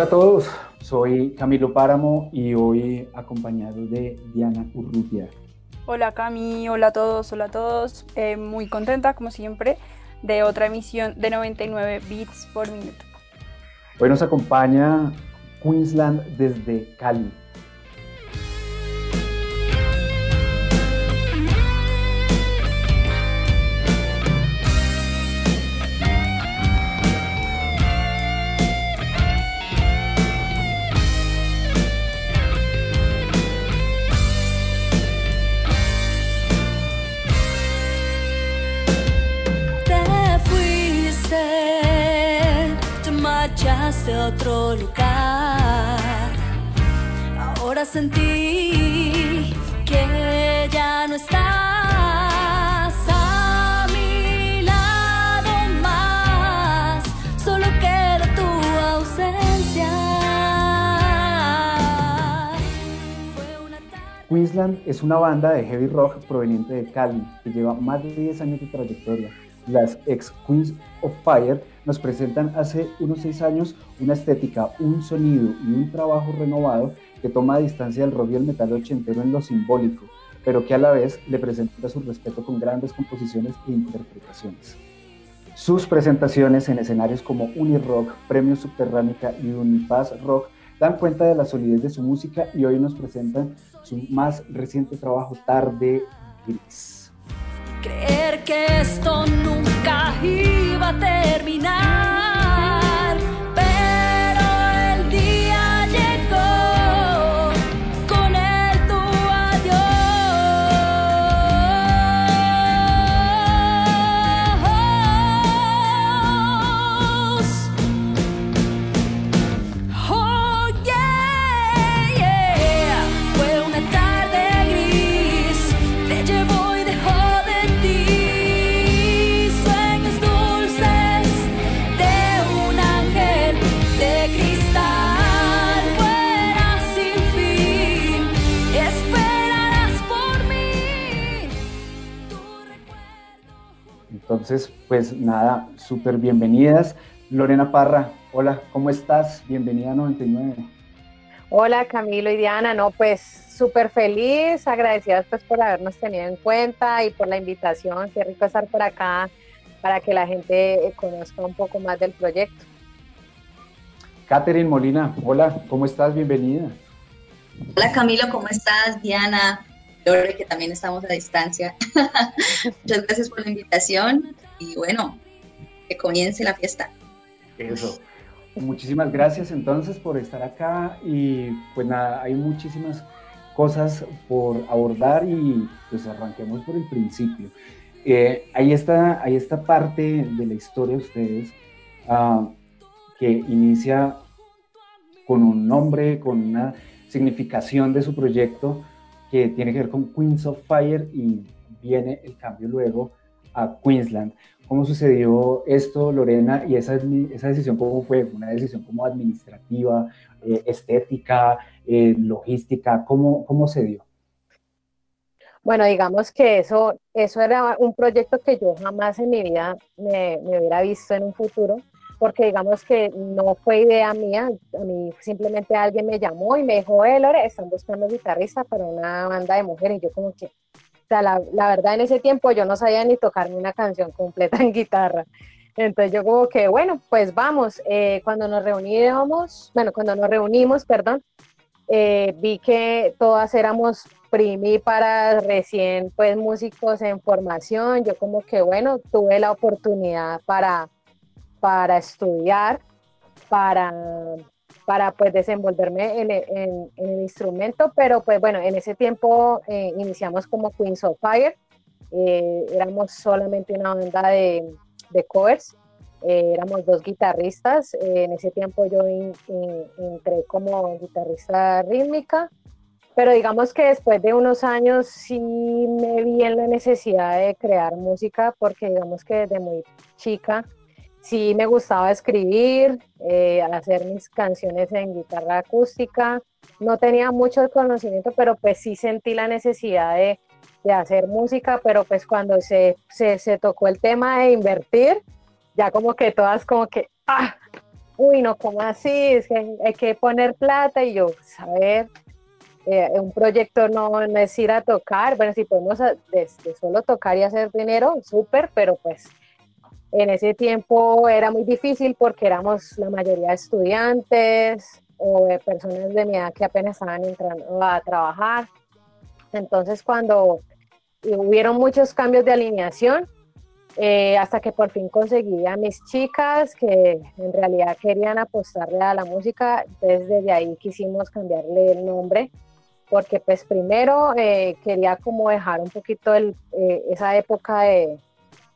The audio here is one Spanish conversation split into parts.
Hola a todos, soy Camilo Páramo y hoy acompañado de Diana Urrutia. Hola Cami, hola a todos, hola a todos. Eh, muy contenta como siempre de otra emisión de 99 bits por minuto. Hoy nos acompaña Queensland desde Cali. De otro lugar. Ahora sentí que ya no estás a mi lado más. Solo tu ausencia. Queensland es una banda de heavy rock proveniente de Cali que lleva más de 10 años de trayectoria. Las ex Queens of Fire nos presentan hace unos seis años una estética, un sonido y un trabajo renovado que toma distancia del rock y el metal ochentero en lo simbólico, pero que a la vez le presenta su respeto con grandes composiciones e interpretaciones. Sus presentaciones en escenarios como Unirock, Premio Subterránica y Unipaz Rock dan cuenta de la solidez de su música y hoy nos presentan su más reciente trabajo, Tarde Gris. Creer que esto nunca iba a terminar. Entonces, pues nada, súper bienvenidas. Lorena Parra, hola, ¿cómo estás? Bienvenida a 99. Hola Camilo y Diana, no, pues súper feliz, agradecidas pues por habernos tenido en cuenta y por la invitación, qué rico estar por acá para que la gente conozca un poco más del proyecto. Catherine Molina, hola, ¿cómo estás? Bienvenida. Hola Camilo, ¿cómo estás? Diana, Lore, que también estamos a distancia. Muchas gracias por la invitación y bueno, que comience la fiesta. Eso. Muchísimas gracias entonces por estar acá y pues nada, hay muchísimas cosas por abordar y pues arranquemos por el principio. Eh, hay, esta, hay esta parte de la historia de ustedes ah, que inicia con un nombre, con una significación de su proyecto que tiene que ver con Queens of Fire y viene el cambio luego a Queensland. ¿Cómo sucedió esto, Lorena? Y esa, esa decisión, ¿cómo fue? ¿Una decisión como administrativa, eh, estética, eh, logística? ¿Cómo, ¿Cómo se dio? Bueno, digamos que eso, eso era un proyecto que yo jamás en mi vida me, me hubiera visto en un futuro, porque digamos que no fue idea mía, a mí simplemente alguien me llamó y me dijo, eh, Lore, están buscando guitarrista para una banda de mujeres, y yo como que, o sea, la, la verdad en ese tiempo yo no sabía ni tocar ni una canción completa en guitarra, entonces yo como que, bueno, pues vamos, eh, cuando nos reunimos, bueno, cuando nos reunimos, perdón, eh, vi que todas éramos primíparas, recién pues músicos en formación, yo como que bueno, tuve la oportunidad para, para estudiar, para, para pues desenvolverme en, en- en el instrumento, pero pues bueno, en ese tiempo eh, iniciamos como Queens of Fire, eh, éramos solamente una banda de, de covers, eh, éramos dos guitarristas, eh, en ese tiempo yo in- in- entré como guitarrista rítmica, pero digamos que después de unos años sí me vi en la necesidad de crear música porque digamos que desde muy chica sí me gustaba escribir, eh, hacer mis canciones en guitarra acústica. No tenía mucho conocimiento, pero pues sí sentí la necesidad de, de hacer música, pero pues cuando se, se, se tocó el tema de invertir, ya como que todas como que, ah, uy, no, ¿cómo así? Es que hay que poner plata y yo, saber, eh, un proyecto no, es ir a tocar, bueno, si podemos a- de, de solo tocar y hacer dinero, súper, pero pues en ese tiempo era muy difícil porque éramos la mayoría estudiantes o de personas de mi edad que apenas estaban entrando a trabajar. Entonces cuando hubieron muchos cambios de alineación, eh, hasta que por fin conseguí a mis chicas que en realidad querían apostarle a la música, desde ahí quisimos cambiarle el nombre porque pues primero eh, quería como dejar un poquito eh, esa época de,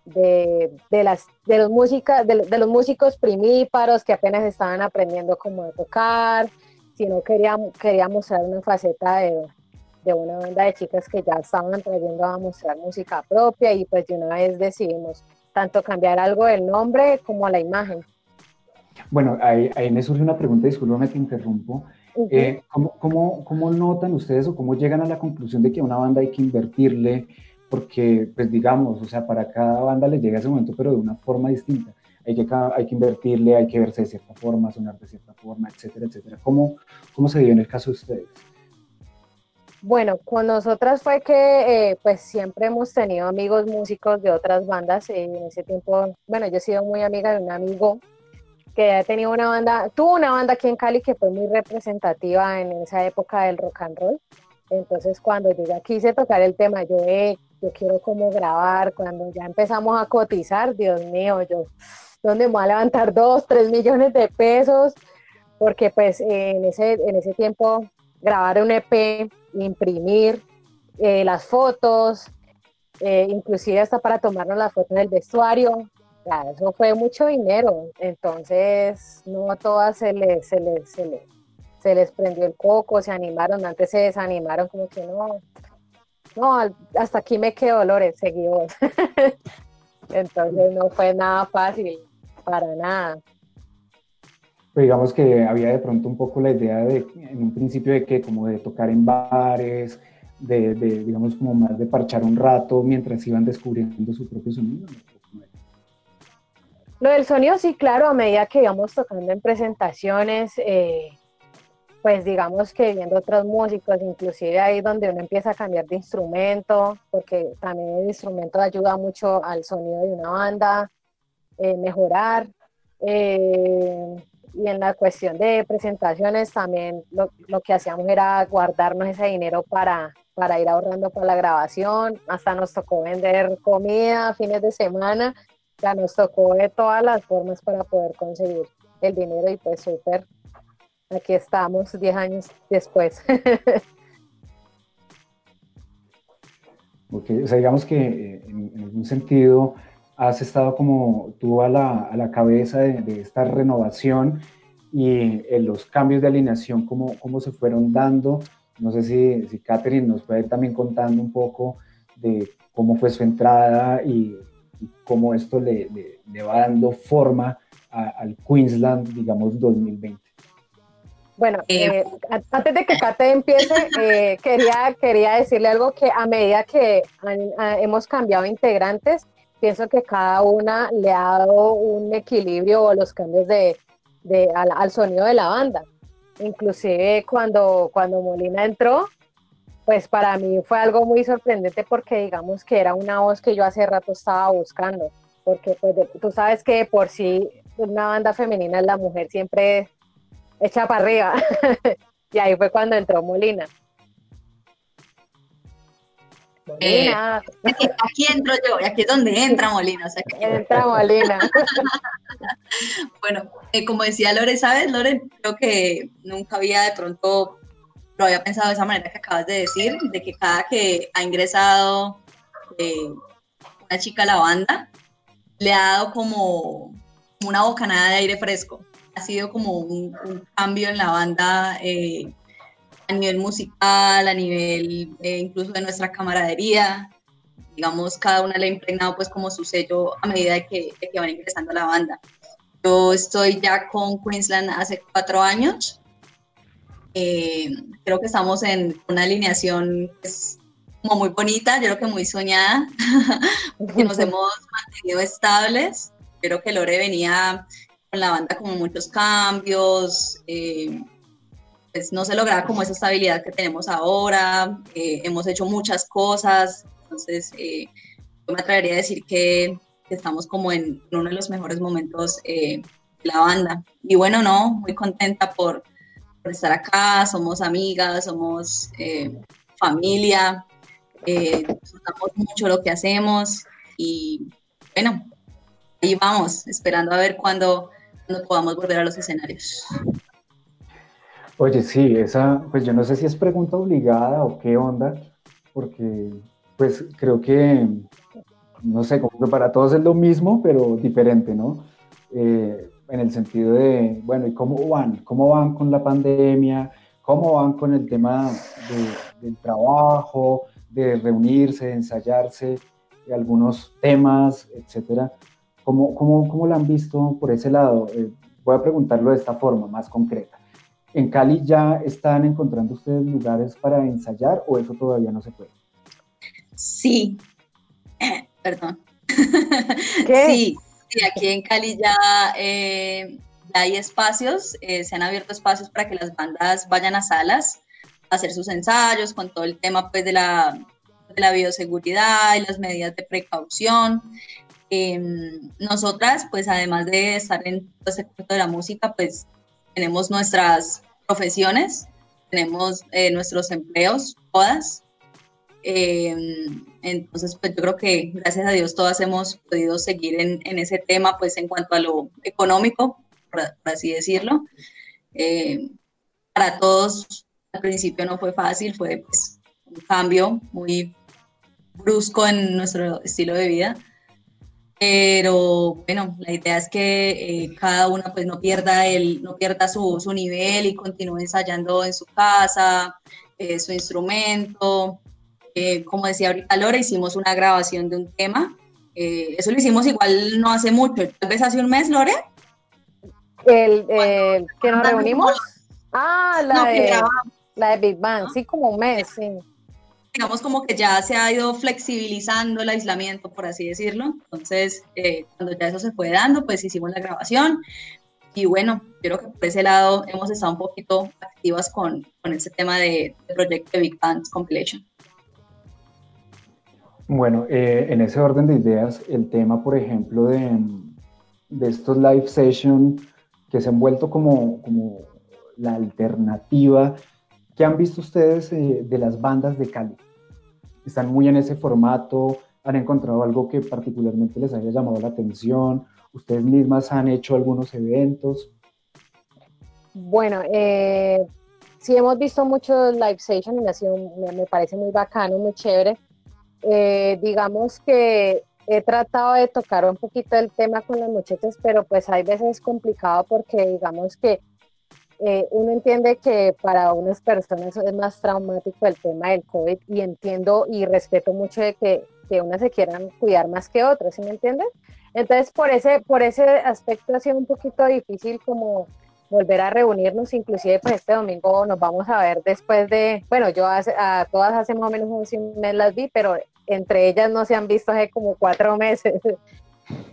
de, de las, de, los música, de, de los músicos primíparos que apenas estaban aprendiendo cómo tocar, sino quería, quería mostrar una faceta de, de una banda de chicas que ya estaban trayendo a mostrar música propia y pues de una vez decidimos tanto cambiar algo del nombre como la imagen. Bueno, ahí, ahí me surge una pregunta, discúlpame que interrumpo. Eh, ¿cómo, cómo, cómo notan ustedes o cómo llegan a la conclusión de que a una banda hay que invertirle? Porque, pues digamos, o sea, para cada banda le llega ese momento, pero de una forma distinta. Hay que, hay que invertirle, hay que verse de cierta forma, sonar de cierta forma, etcétera, etcétera. ¿Cómo, cómo se dio en el caso de ustedes? Bueno, con nosotras fue que eh, pues siempre hemos tenido amigos músicos de otras bandas. eh, en ese tiempo, bueno, yo he sido muy amiga de un amigo que ha tenido una banda, tuvo una banda aquí en Cali que fue muy representativa en esa época del rock and roll. Entonces, cuando yo ya quise tocar el tema, yo, eh, yo quiero como grabar, cuando ya empezamos a cotizar, Dios mío, yo, ¿dónde me voy a levantar dos, tres millones de pesos? Porque pues en, ese, en ese tiempo grabar un EP, imprimir eh, las fotos, eh, inclusive hasta para tomarnos las fotos del vestuario, ya, eso fue mucho dinero, entonces no a todas se les, se les, se les, se les prendió el coco, se animaron, antes se desanimaron como que no, no, hasta aquí me quedo Dolores, seguimos. entonces no fue nada fácil, para nada. Pero digamos que había de pronto un poco la idea de, en un principio de que como de tocar en bares, de, de, digamos como más de parchar un rato mientras iban descubriendo su propio sonido. Lo del sonido, sí, claro, a medida que íbamos tocando en presentaciones, eh, pues digamos que viendo otros músicos, inclusive ahí donde uno empieza a cambiar de instrumento, porque también el instrumento ayuda mucho al sonido de una banda, eh, mejorar. eh, y en la cuestión de presentaciones también lo, lo que hacíamos era guardarnos ese dinero para, para ir ahorrando para la grabación, hasta nos tocó vender comida fines de semana ya nos tocó de todas las formas para poder conseguir el dinero y pues súper, aquí estamos 10 años después. Ok, o sea, digamos que eh, en, algún sentido has estado como tú a la, a la cabeza de, esta renovación y en los cambios de alineación, cómo, cómo se fueron dando. No sé si, si Catherine nos puede ir también contando un poco de cómo fue su entrada y, cómo esto le, le- va dando forma al Queensland, digamos, 2020. Bueno, Eh, eh, a- antes de que Kate empiece, eh, quería, quería decirle algo que a medida que han- a- hemos cambiado integrantes, pienso que cada una le ha dado un equilibrio o los cambios de, de- al, al sonido de la banda. Inclusive cuando, cuando Molina entró, pues para mí fue algo muy sorprendente porque digamos que era una voz que yo hace rato estaba buscando, porque pues de- tú sabes que por sí una banda femenina la mujer siempre echa para arriba. Y ahí fue cuando entró Molina. Eh, Molina, Aquí, aquí entro yo, y aquí es donde entra Molina. O sea que entra Molina. Bueno, eh, como decía Lore, ¿sabes, Lore? Creo que nunca había de pronto, lo había pensado de esa manera que acabas de decir, de que cada que ha ingresado eh, una chica a la banda, le ha dado como una bocanada de aire fresco. Ha sido como un, un cambio en la banda eh, a nivel musical, a nivel eh, incluso de nuestra camaradería. Digamos, cada una le ha impregnado pues como su sello a medida de que, de que van ingresando a la banda. Yo estoy ya con Queensland hace cuatro años. Eh, creo que estamos en una alineación pues, como muy bonita, yo creo que muy soñada, que nos hemos mantenido estables. Creo que Lore venía con la banda como muchos cambios, eh, pues no se lograba como esa estabilidad que tenemos ahora, eh, hemos hecho muchas cosas, entonces eh, yo me atrevería a decir que estamos como en, en uno de los mejores momentos eh, de la banda. Y bueno, no, muy contenta por, por estar acá, somos amigas, somos eh, familia, eh, disfrutamos mucho lo que hacemos. Y bueno, ahí vamos, esperando a ver cuándo, cuándo podamos volver a los escenarios. Oye, sí, esa, pues yo no sé si es pregunta obligada o qué onda, porque pues creo que, no sé, como que para todos es lo mismo, pero diferente, ¿no? Eh, en el sentido de, bueno, ¿y cómo van? ¿Cómo van con la pandemia? ¿Cómo van con el tema de- del trabajo, de reunirse, de ensayarse, de algunos temas, etcétera? ¿Cómo, cómo, cómo la han visto por ese lado? Eh, voy a preguntarlo de esta forma, más concreta. ¿En Cali ya están encontrando ustedes lugares para ensayar o eso todavía no se puede? Sí, perdón. ¿Qué? Sí, sí, aquí en Cali ya, eh, ya hay espacios, eh, se han abierto espacios para que las bandas vayan a salas a hacer sus ensayos con todo el tema pues de la, de la bioseguridad y las medidas de precaución. Em, nosotras, pues además de estar en todo este cuento de la música, pues tenemos nuestras profesiones, tenemos eh, nuestros empleos, todas. Eh, entonces, pues yo creo que gracias a Dios todas hemos podido seguir en, en ese tema, pues en cuanto a lo económico, por, por así decirlo. Eh, para todos al principio no fue fácil, fue pues, un cambio muy brusco en nuestro estilo de vida. Pero bueno, la idea es que eh, cada una pues no pierda, el, no pierda su, su nivel y continúe ensayando en su casa, eh, su instrumento. Eh, como decía ahorita Lore, hicimos una grabación de un tema. Eso lo hicimos igual no hace mucho, tal vez hace un mes, Lore. El, el que nos reunimos. Ah, la, No, que de, grabamos. la de Big Bang, sí, como un mes, sí. Digamos como que ya se ha ido flexibilizando el aislamiento, por así decirlo. Entonces, eh, cuando ya eso se fue dando, pues hicimos la grabación. Y bueno, yo creo que por ese lado hemos estado un poquito activas con, con ese tema de, proyecto de Big Band Compilation. Bueno, eh, en ese orden de ideas, el tema, por ejemplo, de, de estos live sessions que se han vuelto como, como la alternativa, ¿qué han visto ustedes eh, de las bandas de Cali? ¿Están muy en ese formato? ¿Han encontrado algo que particularmente les haya llamado la atención? ¿Ustedes mismas han hecho algunos eventos? Bueno, eh, sí hemos visto muchos live sessions y me, ha sido- me, me parece muy bacano, muy chévere. Eh, digamos que he tratado de tocar un poquito el tema con los muchachos, pero pues hay veces es complicado porque digamos que eh, uno entiende que para unas personas es más traumático el tema del COVID y entiendo y respeto mucho de que, que unas se quieran cuidar más que otras, ¿sí me entiendes? Entonces por ese, por ese aspecto ha sido un poquito difícil como volver a reunirnos, inclusive pues este domingo nos vamos a ver después de, bueno, yo hace- a todas hace más o menos un mes las vi, pero entre ellas no se han visto hace como cuatro meses.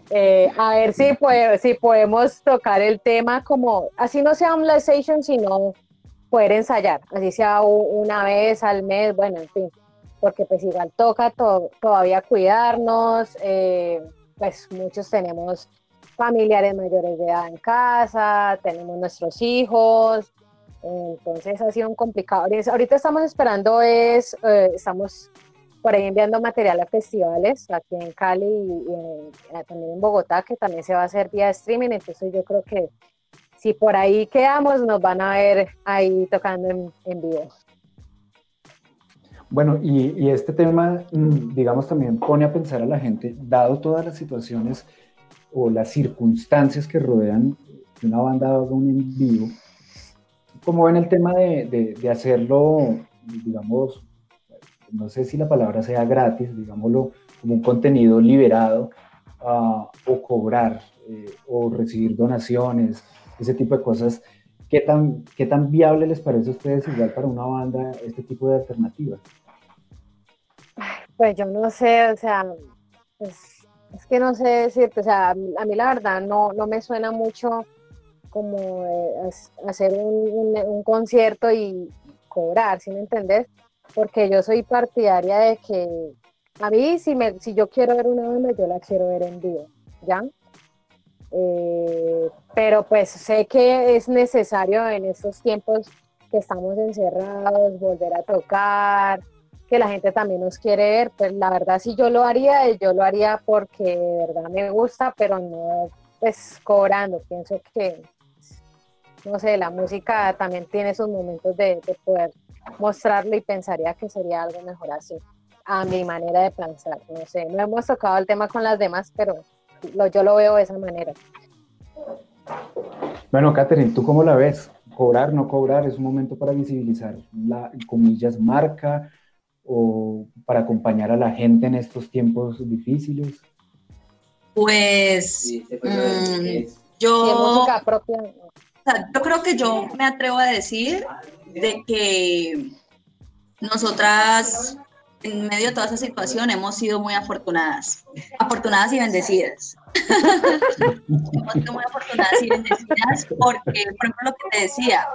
Eh, a ver si, puede- si podemos tocar el tema como, así no sea un session, sino poder ensayar, así sea una vez al mes, bueno, en fin, porque pues igual toca to- todavía cuidarnos, eh, pues muchos tenemos familiares mayores de edad en casa, tenemos nuestros hijos, Entonces ha sido un complicado. Ahorita estamos esperando, es, eh, estamos por ahí enviando material a festivales aquí en Cali y, también en Bogotá, que también se va a hacer vía streaming. Entonces yo creo que si por ahí quedamos, nos van a ver ahí tocando en, en vivo. Bueno, y, este tema, mm, digamos, también pone a pensar a la gente, dado todas las situaciones o las circunstancias que rodean que una banda haga un en vivo, ¿cómo ven el tema de- de hacerlo, digamos, no sé si la palabra sea gratis, digámoslo, como un contenido liberado, ah, o cobrar, eh, o recibir donaciones, ese tipo de cosas? ¿Qué tan, ¿Qué tan viable les parece a ustedes igual para una banda este tipo de alternativas? Pues yo no sé, o sea, es que no sé decirte, o sea, a mí la verdad no, no me suena mucho como eh, hacer un, un- un concierto y cobrar, ¿sí me entendés? Porque yo soy partidaria de que a mí si, me, si yo quiero ver una banda, yo la quiero ver en vivo, ¿ya? Eh, pero pues sé que es necesario en estos tiempos que estamos encerrados, volver a tocar, que la gente también nos quiere ver, pues la verdad si yo lo haría, yo lo haría porque de verdad me gusta, pero no pues cobrando, pienso que, no sé, la música también tiene sus momentos de, de poder mostrarlo y pensaría que sería algo mejor así, a mi manera de pensar, no sé, no hemos tocado el tema con las demás, pero lo, yo lo veo de esa manera. Bueno, Catherine, ¿tú cómo la ves? ¿Cobrar, no cobrar? ¿Es un momento para visibilizar la, comillas, marca o para acompañar a la gente en estos tiempos difíciles? Pues Si mm, es yo, música propia, o sea, yo creo que yo me atrevo a decir de que nosotras en medio de toda esa situación hemos sido muy afortunadas, afortunadas y bendecidas. hemos sido muy afortunadas y bendecidas porque, por ejemplo, lo que te decía,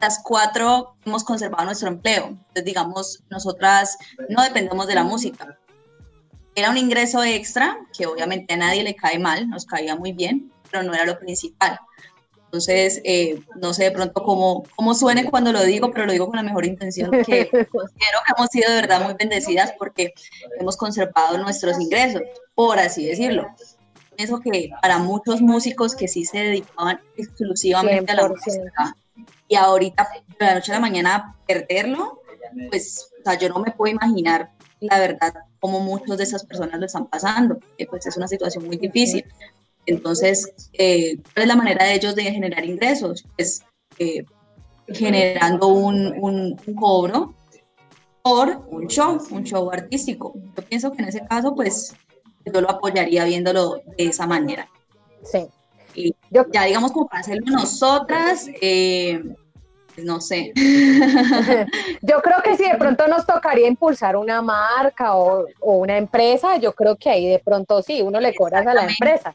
las cuatro hemos conservado nuestro empleo. Entonces, digamos, nosotras no dependemos de la música. Era un ingreso extra que obviamente a nadie le cae mal, nos caía muy bien, pero no era lo principal. Entonces, eh, no sé de pronto cómo, cómo suene cuando lo digo, pero lo digo con la mejor intención, que considero que hemos sido de verdad muy bendecidas porque hemos conservado nuestros ingresos, por así decirlo. Pienso que para muchos músicos que sí se dedicaban exclusivamente a la 100%. música y ahorita de la noche a la mañana perderlo, pues o sea, yo no me puedo imaginar la verdad cómo muchos de esas personas lo están pasando, que pues es una situación muy difícil. Entonces, eh, ¿cuál es la manera de ellos de generar ingresos? Pues eh, generando un, un- un cobro por un show, un show artístico. Yo pienso que en ese caso, pues yo lo apoyaría viéndolo de esa manera. sí. Y Yo- ya digamos como para hacerlo nosotras, eh, pues, no sé. Yo creo que si de pronto nos tocaría impulsar una marca o, o una empresa, yo creo que ahí de pronto sí, uno le cobras a la empresa.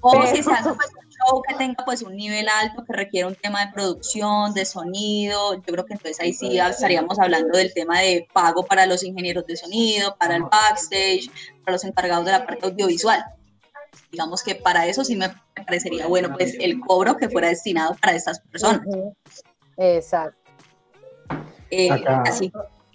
O Pero- si se hace pues, un show que tenga pues un nivel alto, que requiere un tema de producción, de sonido, yo creo que entonces ahí sí estaríamos hablando del tema de pago para los ingenieros de sonido, para el backstage, para los encargados de la parte audiovisual. Digamos que para eso sí me parecería bueno pues el cobro que fuera destinado para estas personas. Exacto. Eh, Acá- así.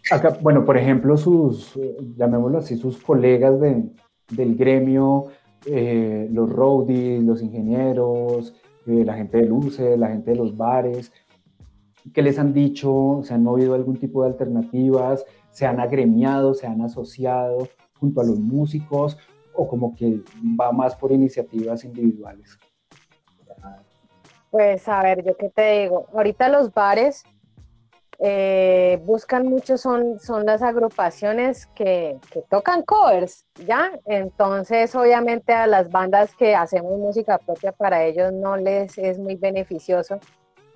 Acá, bueno, por ejemplo, sus, eh, llamémoslo así, sus colegas de- del gremio, eh, los roadies, los ingenieros, eh, la gente de luces, la gente de los bares, ¿qué les han dicho? ¿Se han movido algún tipo de alternativas? ¿Se han agremiado, se han asociado junto a los músicos? ¿O como que va más por iniciativas individuales? Pues a ver, yo qué te digo, ahorita los bares eh, buscan mucho, son, son las agrupaciones que, que tocan covers, ¿ya? Entonces, obviamente a las bandas que hacemos música propia, para ellos no les es muy beneficioso,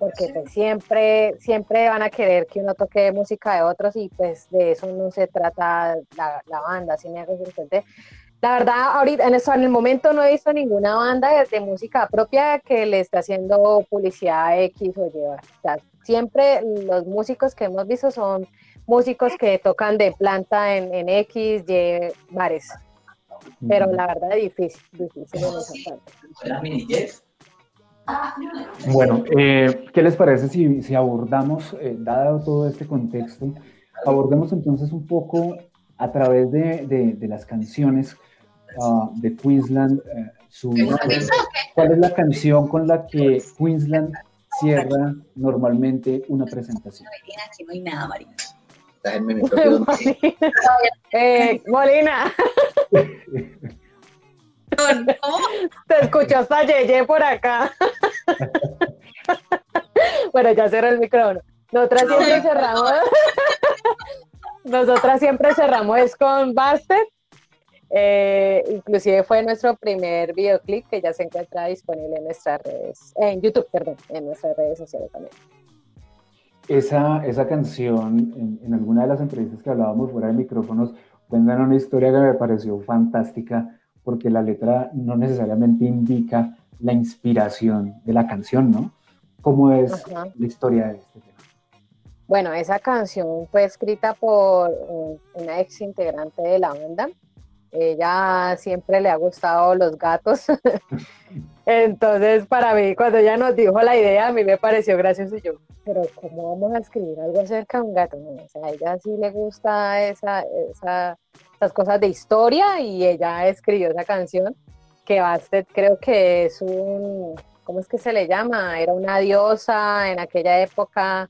porque pues siempre, siempre van a querer que uno toque música de otros y pues de eso no se trata la, la banda, ¿sí me hago entender? La verdad, ahorita en, eso, en el momento no he visto ninguna banda de, de música propia que le esté haciendo publicidad a X o Y. O sea, siempre los músicos que hemos visto son músicos que tocan de planta en, en X, Y bares. Pero la verdad es difícil, difícil en esa parte. Bueno, eh, ¿qué les parece si, si abordamos, eh, dado todo este contexto, abordemos entonces un poco a través de, de- de las canciones ah, de Queensland, eh, su? ¿Cuál es la canción con la que Queensland cierra normalmente una presentación? Aquí no hay nada, María. Déjenme mi propio nombre. Eh, Molina, ¿Cómo? te escucho hasta Yeye por acá. bueno, ya cerró el micrófono. Nosotras siempre cerramos. Nosotras siempre cerramos es con Bastet. Eh, inclusive fue nuestro primer videoclip que ya se encuentra disponible en nuestras redes, en YouTube, perdón, en nuestras redes sociales también. Esa, esa canción, en, en alguna de las entrevistas que hablábamos fuera de micrófonos, cuentan una historia que me pareció fantástica, porque la letra no necesariamente indica la inspiración de la canción, ¿no? ¿Cómo es Ajá. la historia de este tema? Bueno, esa canción fue escrita por eh, una ex integrante de la banda. Ella siempre le ha gustado los gatos. Entonces, para mí, cuando ella nos dijo la idea, a mí me pareció gracioso y yo, pero ¿cómo vamos a escribir algo acerca de un gato? O sea, a ella sí le gusta esa, esa, esas cosas de historia y ella escribió esa canción que Bastet creo que es un, ¿cómo es que se le llama? Era una diosa en aquella época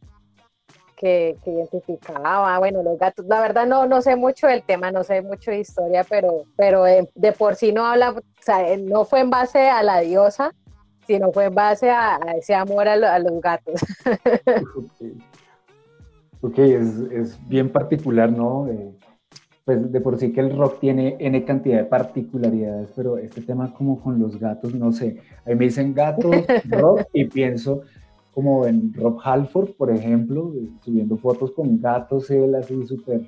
que, que identificaba, bueno, los gatos, la verdad no, no sé mucho del tema, no sé mucho de historia, pero, pero de, de por sí no habla, o sea, eh, no fue en base a la diosa, sino fue en base a, a ese amor a, lo- a los gatos. Ok, Ok, es, es bien particular, ¿no? Eh, pues de por sí que el rock tiene N cantidad de particularidades, pero este tema como con los gatos, no sé. A mí me dicen gatos, rock, y pienso como en Rob Halford, por ejemplo, subiendo fotos con gatos, él así súper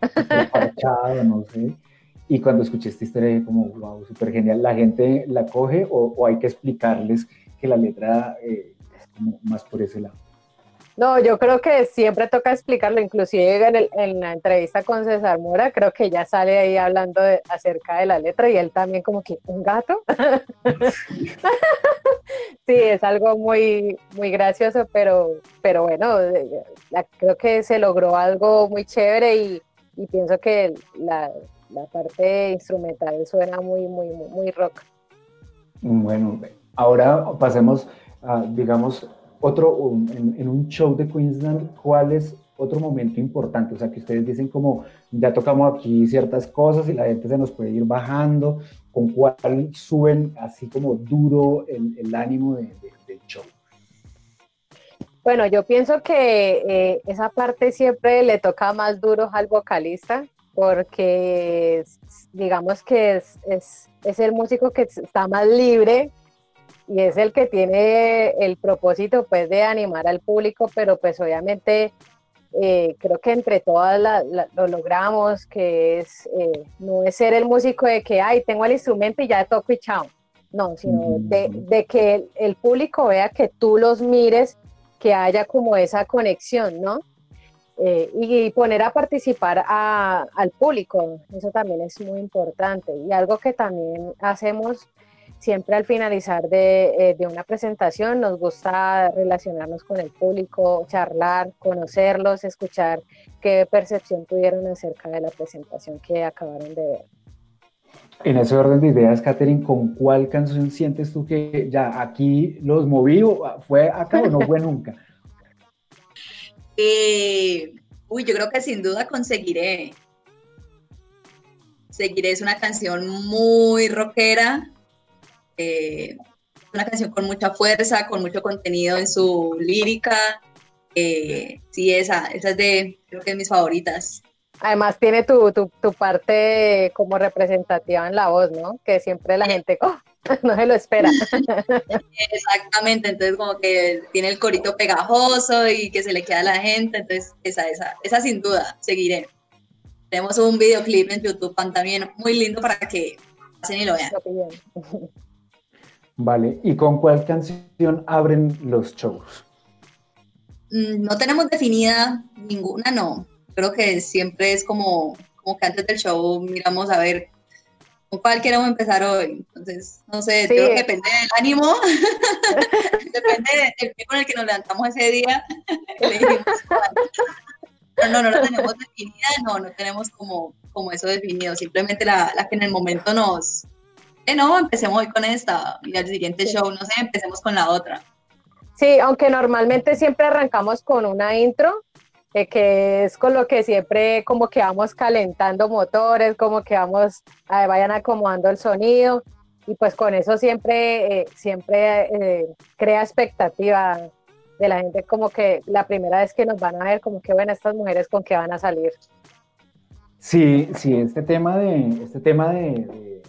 súper parchado, no sé. Y cuando escuché esta historia, dije como, wow, súper genial. ¿La gente la coge o, o hay que explicarles que la letra eh, es como más por ese lado? No, yo creo que siempre toca explicarlo, inclusive en, el- en la entrevista con César Mora, creo que ya sale ahí hablando de- acerca de la letra y él también como que, ¿un gato? sí, es algo muy, muy gracioso, pero, pero bueno, eh, creo que se logró algo muy chévere y, y pienso que la, la parte instrumental suena muy, muy, muy, muy rock. Bueno, ahora pasemos a, digamos, otro, um, en, en un show de Queensland, ¿cuál es otro momento importante? O sea, que ustedes dicen como, ya tocamos aquí ciertas cosas y la gente se nos puede ir bajando, ¿con cuál suben así como duro el, ánimo de- de- del show? Bueno, yo pienso que eh, esa parte siempre le toca más duro al vocalista porque digamos que es, es, es el músico que está más libre y es el que tiene el propósito pues de animar al público, pero pues obviamente eh, creo que entre todas la- la- lo logramos, que es eh, no es ser el músico de que, ay, tengo el instrumento y ya toco y chao. No, sino de, Ujú. de que el, el público vea que tú los mires, que haya como esa conexión, ¿no? Eh, y poner a participar a- al público, eso también es muy importante. Y algo que también hacemos siempre al finalizar de, eh, de una presentación, nos gusta relacionarnos con el público, charlar, conocerlos, escuchar qué percepción tuvieron acerca de la presentación que acabaron de ver. En ese orden de ideas, Katherine, ¿con cuál canción sientes tú que ya aquí los moví o fue acá o no fue nunca? Eh, uy, yo creo que sin duda conseguiré. Seguiré es una canción muy rockera, eh, una canción con mucha fuerza, con mucho contenido en su lírica. Eh, sí, esa, esa es de, creo que es mis favoritas. Además tiene tu, tu, tu parte como representativa en la voz, ¿no? Que siempre la gente ¡oh! no se lo espera. Exactamente, entonces como que tiene el corito pegajoso y que se le queda a la gente, entonces esa, esa, esa sin duda, seguiré. Tenemos un videoclip en YouTube también muy lindo para que pasen y lo vean. Lo. Vale, ¿y con cuál canción abren los shows? Mm, No tenemos definida ninguna, no. Creo que siempre es como, como que antes del show miramos a ver ¿Con cuál queremos empezar hoy? Entonces, no sé, Sí. creo que depende del ánimo, depende del pie con el que nos levantamos ese día. Pero no, no la tenemos definida, no, no tenemos como, como eso definido, simplemente la, la que en el momento nos... Eh, no, empecemos hoy con esta y al siguiente show, no sé, empecemos con la otra. Sí, aunque normalmente siempre arrancamos con una intro, eh, que es con lo que siempre como que vamos calentando motores, como que vamos, eh, vayan acomodando el sonido y pues con eso siempre, eh, siempre eh, crea expectativa de la gente como que la primera vez que nos van a ver, como que bueno, estas mujeres con qué van a salir. Sí, sí, este tema de, este tema de, de-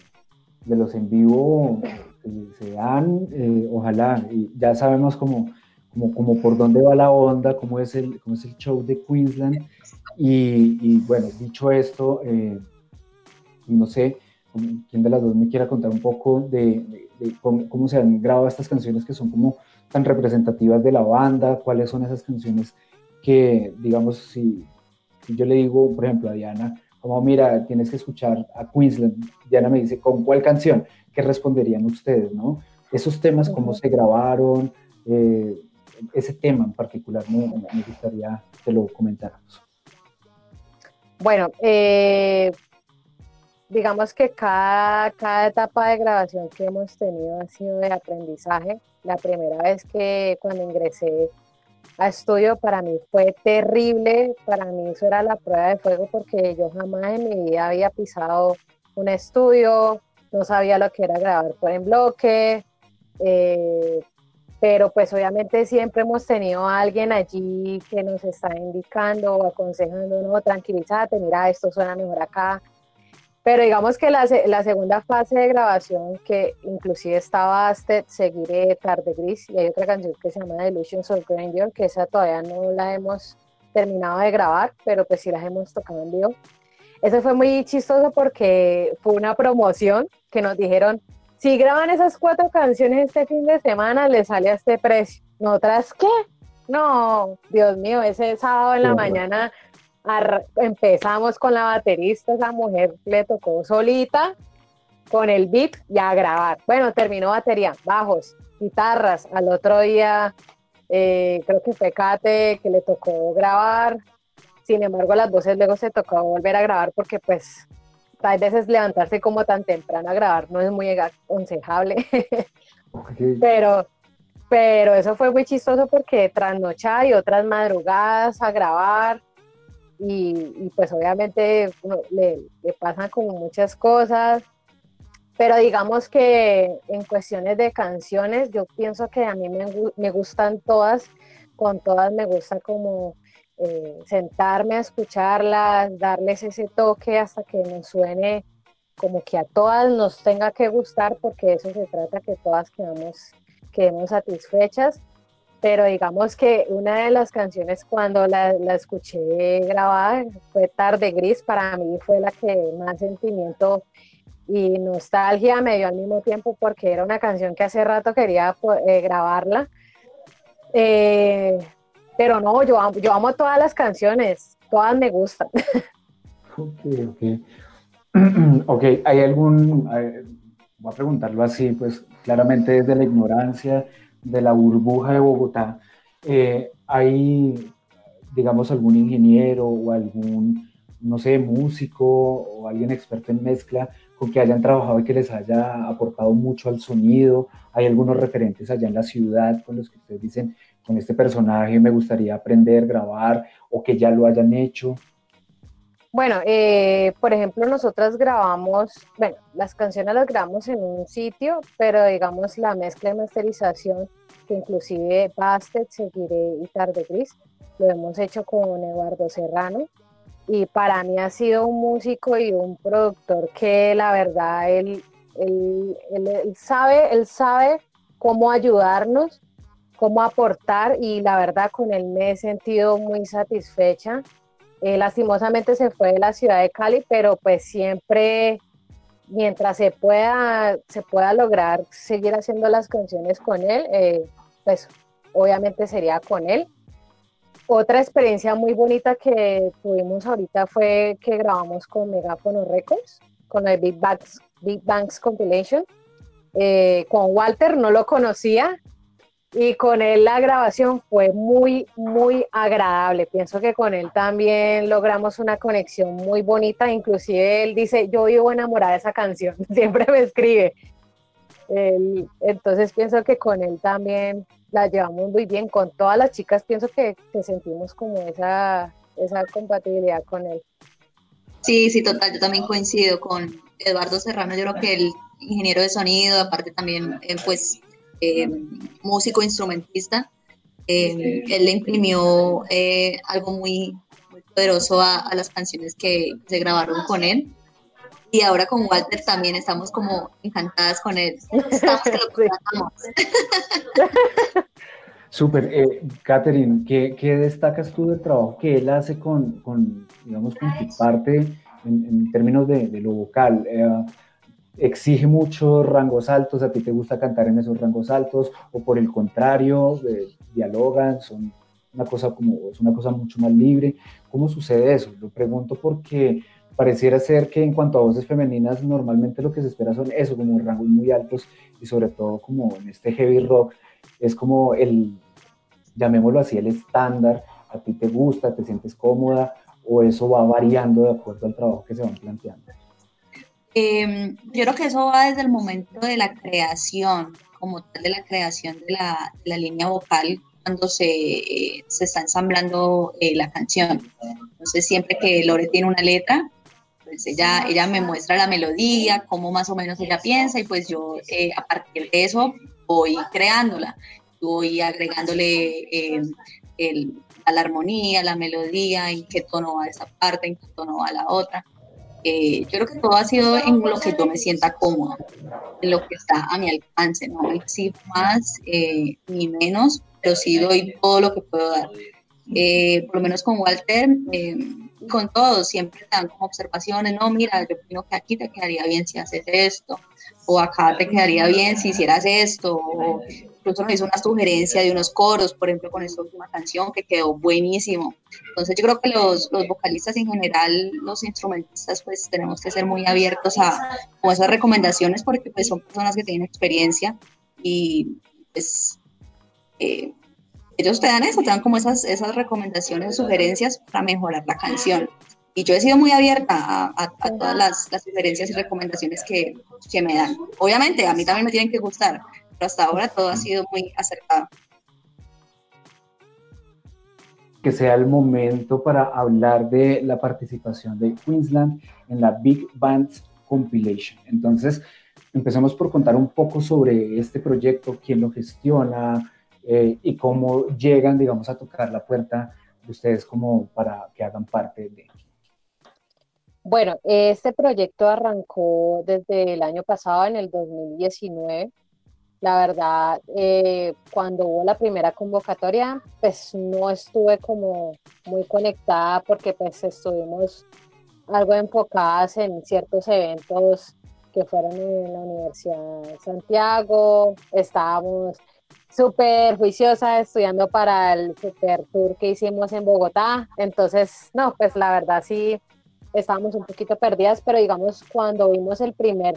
de los en vivo eh, se dan, eh, ojalá, y ya sabemos como, como, como por dónde va la onda, cómo es el, cómo es el show de Queensland. Y, y bueno, dicho esto, eh, no sé quién de las dos me quiera contar un poco de, de- cómo, se han grabado estas canciones que son como tan representativas de la banda, cuáles son esas canciones que, digamos, si yo le digo, por ejemplo, a Diana, como mira, tienes que escuchar a Queensland, Diana me dice, ¿con cuál canción? ¿Qué responderían ustedes, no? Esos temas, cómo se grabaron, eh, ese tema en particular, me, me gustaría que lo comentáramos. Bueno, eh, digamos que cada, cada etapa de grabación que hemos tenido ha sido de aprendizaje. La primera vez que cuando ingresé a estudio para mí fue terrible, para mí eso era la prueba de fuego porque yo jamás en mi vida había pisado un estudio, no sabía lo que era grabar por en bloque, eh, pero pues obviamente siempre hemos tenido a alguien allí que nos está indicando o aconsejando, no, tranquilízate, mira, esto suena mejor acá. Pero digamos que la, la segunda fase de grabación, que inclusive estaba Asted, Seguiré, Tarde Gris, y hay otra canción que se llama Delusions of Grandeur, que esa todavía no la hemos terminado de grabar, pero pues sí las hemos tocado en vivo. Eso fue muy chistoso porque fue una promoción que nos dijeron, si graban esas cuatro canciones este fin de semana, les sale a este precio. ¿Nosotras qué? No, Dios mío, ese sábado en la mañana empezamos con la baterista, esa mujer le tocó solita con el beat y a grabar. Bueno, terminó batería, bajos, guitarras. Al otro día, eh, creo que fue Kate que le tocó grabar. Sin embargo, las voces luego se tocó volver a grabar porque pues hay veces levantarse como tan temprano a grabar no es muy aconsejable. Ok. pero, pero eso fue muy chistoso porque trasnochar y otras madrugadas a grabar y, pues obviamente le, pasan como muchas cosas, pero digamos que en cuestiones de canciones yo pienso que a mí me, me gustan todas, con todas me gusta como eh, sentarme a escucharlas, darles ese toque hasta que nos suene como que a todas nos tenga que gustar, porque eso se trata, que todas quedamos, quedemos satisfechas. Pero digamos que una de las canciones cuando la, la escuché grabada fue Tarde Gris, para mí fue la que más sentimiento y nostalgia me dio al mismo tiempo porque era una canción que hace rato quería po- eh, grabarla. Eh, pero no, yo amo, yo amo todas las canciones, todas me gustan. Ok, ok. Ok, ¿hay algún, eh, voy a preguntarlo así, pues claramente desde la ignorancia de la burbuja de Bogotá, eh, ¿hay, digamos, algún ingeniero o algún, no sé, músico o alguien experto en mezcla con que hayan trabajado y que les haya aportado mucho al sonido? ¿Hay algunos referentes allá en la ciudad con los que ustedes dicen, con este personaje me gustaría aprender, grabar o que ya lo hayan hecho? Bueno, eh, por ejemplo, nosotras grabamos, bueno, las canciones las grabamos en un sitio, pero digamos la mezcla y masterización, que inclusive Bastet, Seguiré y Tarde Gris, lo hemos hecho con Eduardo Serrano. Y para mí ha sido un músico y un productor que la verdad él, él, él- sabe, él sabe cómo ayudarnos, cómo aportar y la verdad con él me he sentido muy satisfecha. Eh, lastimosamente se fue de la ciudad de Cali, pero pues siempre, mientras se pueda, se pueda lograr seguir haciendo las canciones con él, eh, pues obviamente sería con él. Otra experiencia muy bonita que tuvimos ahorita fue que grabamos con Megáfono Records, con el Big Bags Big Bangs Compilation. Eh, con Walter no lo conocía y con él la grabación fue muy, muy agradable. Pienso que con él también logramos una conexión muy bonita. Inclusive él dice, yo vivo enamorada de esa canción, siempre me escribe. Entonces pienso que con él también la llevamos muy bien. Con todas las chicas pienso que, que sentimos como esa, esa compatibilidad con él. Sí, sí, total, yo también coincido con Eduardo Serrano, yo creo que el ingeniero de sonido, aparte también, eh, pues, eh, músico, instrumentista, eh, él le imprimió eh, algo muy, muy poderoso a, a las canciones que se grabaron con él. Y ahora con Walter también estamos como encantadas con él. Estamos que lo Sí. contratamos. Súper. Eh, Catherine, ¿qué, qué destacas tú del trabajo que él hace con, con, digamos, con tu parte en, en términos de, de lo vocal? ¿Exige muchos rangos altos? ¿A ti te gusta cantar en esos rangos altos? ¿O por el contrario, eh, dialogan? ¿Son una cosa como, es una cosa mucho más libre? ¿Cómo sucede eso? Lo pregunto porque pareciera ser que en cuanto a voces femeninas, normalmente lo que se espera son eso, como rangos muy altos y sobre todo como en este heavy rock, es como el, llamémoslo así, el estándar, a ti te gusta, te sientes cómoda o eso va variando de acuerdo al trabajo que se van planteando. Eh, yo creo que eso va desde el momento de la creación, como tal de la creación de la, línea vocal, cuando se, eh, se está ensamblando eh, la canción. Entonces, siempre que Lore tiene una letra, pues ella, me muestra la melodía, cómo más o menos ella piensa, y pues yo eh, a partir de eso voy creándola, voy agregándole el- a la armonía, la melodía, en qué tono va esa parte, en qué tono va la otra. Eh, yo creo que todo ha sido en lo que yo me sienta cómoda, en lo que está a mi alcance, no exijo más eh, ni menos, pero sí doy todo lo que puedo dar. Eh, por lo menos con Walter, eh, con todos, siempre te dan como observaciones, no, mira, yo opino que aquí te quedaría bien si haces esto, o acá te quedaría bien si hicieras esto, o incluso nos hizo una sugerencia de unos coros, por ejemplo, con esta última canción que quedó buenísimo. Entonces yo creo que los, los vocalistas en general, los instrumentistas, pues tenemos que ser muy abiertos a, como esas recomendaciones porque pues son personas que tienen experiencia y pues eh, ellos te dan eso, te dan como esas, esas recomendaciones, sugerencias para mejorar la canción. Y yo he sido muy abierta a, a- a todas las, las sugerencias y recomendaciones que, que me dan. Obviamente, a mí también me tienen que gustar, pero hasta ahora todo ha sido muy acertado. Que sea el momento para hablar de la participación de Queensland en la Big Bands Compilation. Entonces, empecemos por contar un poco sobre este proyecto, quién lo gestiona eh, y cómo llegan, digamos, a tocar la puerta de ustedes como para que hagan parte de. Bueno, este proyecto arrancó desde el año pasado, en el 2019. La verdad, eh, cuando hubo la primera convocatoria, pues no estuve como muy conectada porque pues estuvimos algo enfocadas en ciertos eventos que fueron en la Universidad de Santiago. Estábamos súper juiciosas estudiando para el super tour que hicimos en Bogotá. Entonces, no, pues la verdad sí estábamos un poquito perdidas, pero digamos cuando vimos el primer,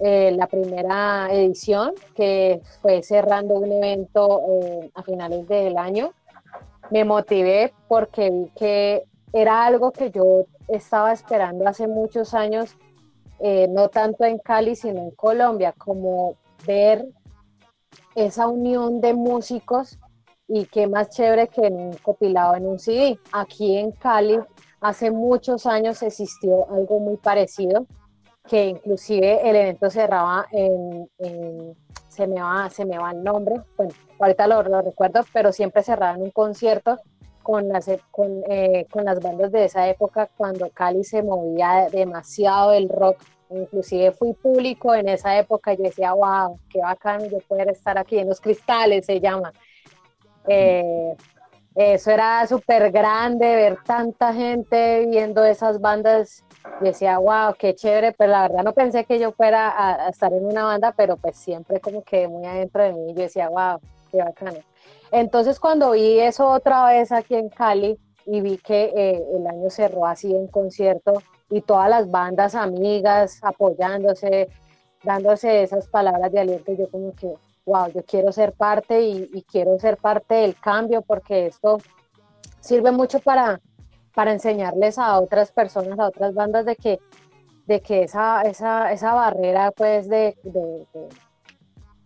eh, la primera edición, que fue cerrando un evento eh, a finales del año, me motivé porque vi que era algo que yo estaba esperando hace muchos años, eh, no tanto en Cali, sino en Colombia, como ver esa unión de músicos y qué más chévere que en un compilado en un CD. Aquí en Cali hace muchos años existió algo muy parecido, que inclusive el evento cerraba en, en- se, me va, se me va el nombre, bueno, ahorita lo, lo recuerdo, pero siempre cerraba en un concierto con las, con, eh, con las bandas de esa época cuando Cali se movía demasiado el rock. Inclusive fui público en esa época y decía, wow, qué bacano yo poder estar aquí en los cristales, se llama. Eh, eso era súper grande, ver tanta gente viendo esas bandas. Yo decía, wow, qué chévere, pero la verdad no pensé que yo fuera a, a estar en una banda, pero pues siempre como que muy adentro de mí, yo decía, wow, qué bacano. Entonces cuando vi eso otra vez aquí en Cali y vi que eh, el año cerró así en concierto y todas las bandas amigas apoyándose, dándose esas palabras de aliento, yo como que, wow, yo quiero ser parte y, y quiero ser parte del cambio porque esto sirve mucho para, para enseñarles a otras personas, a otras bandas de que, de que esa, esa, esa barrera pues de, de, de-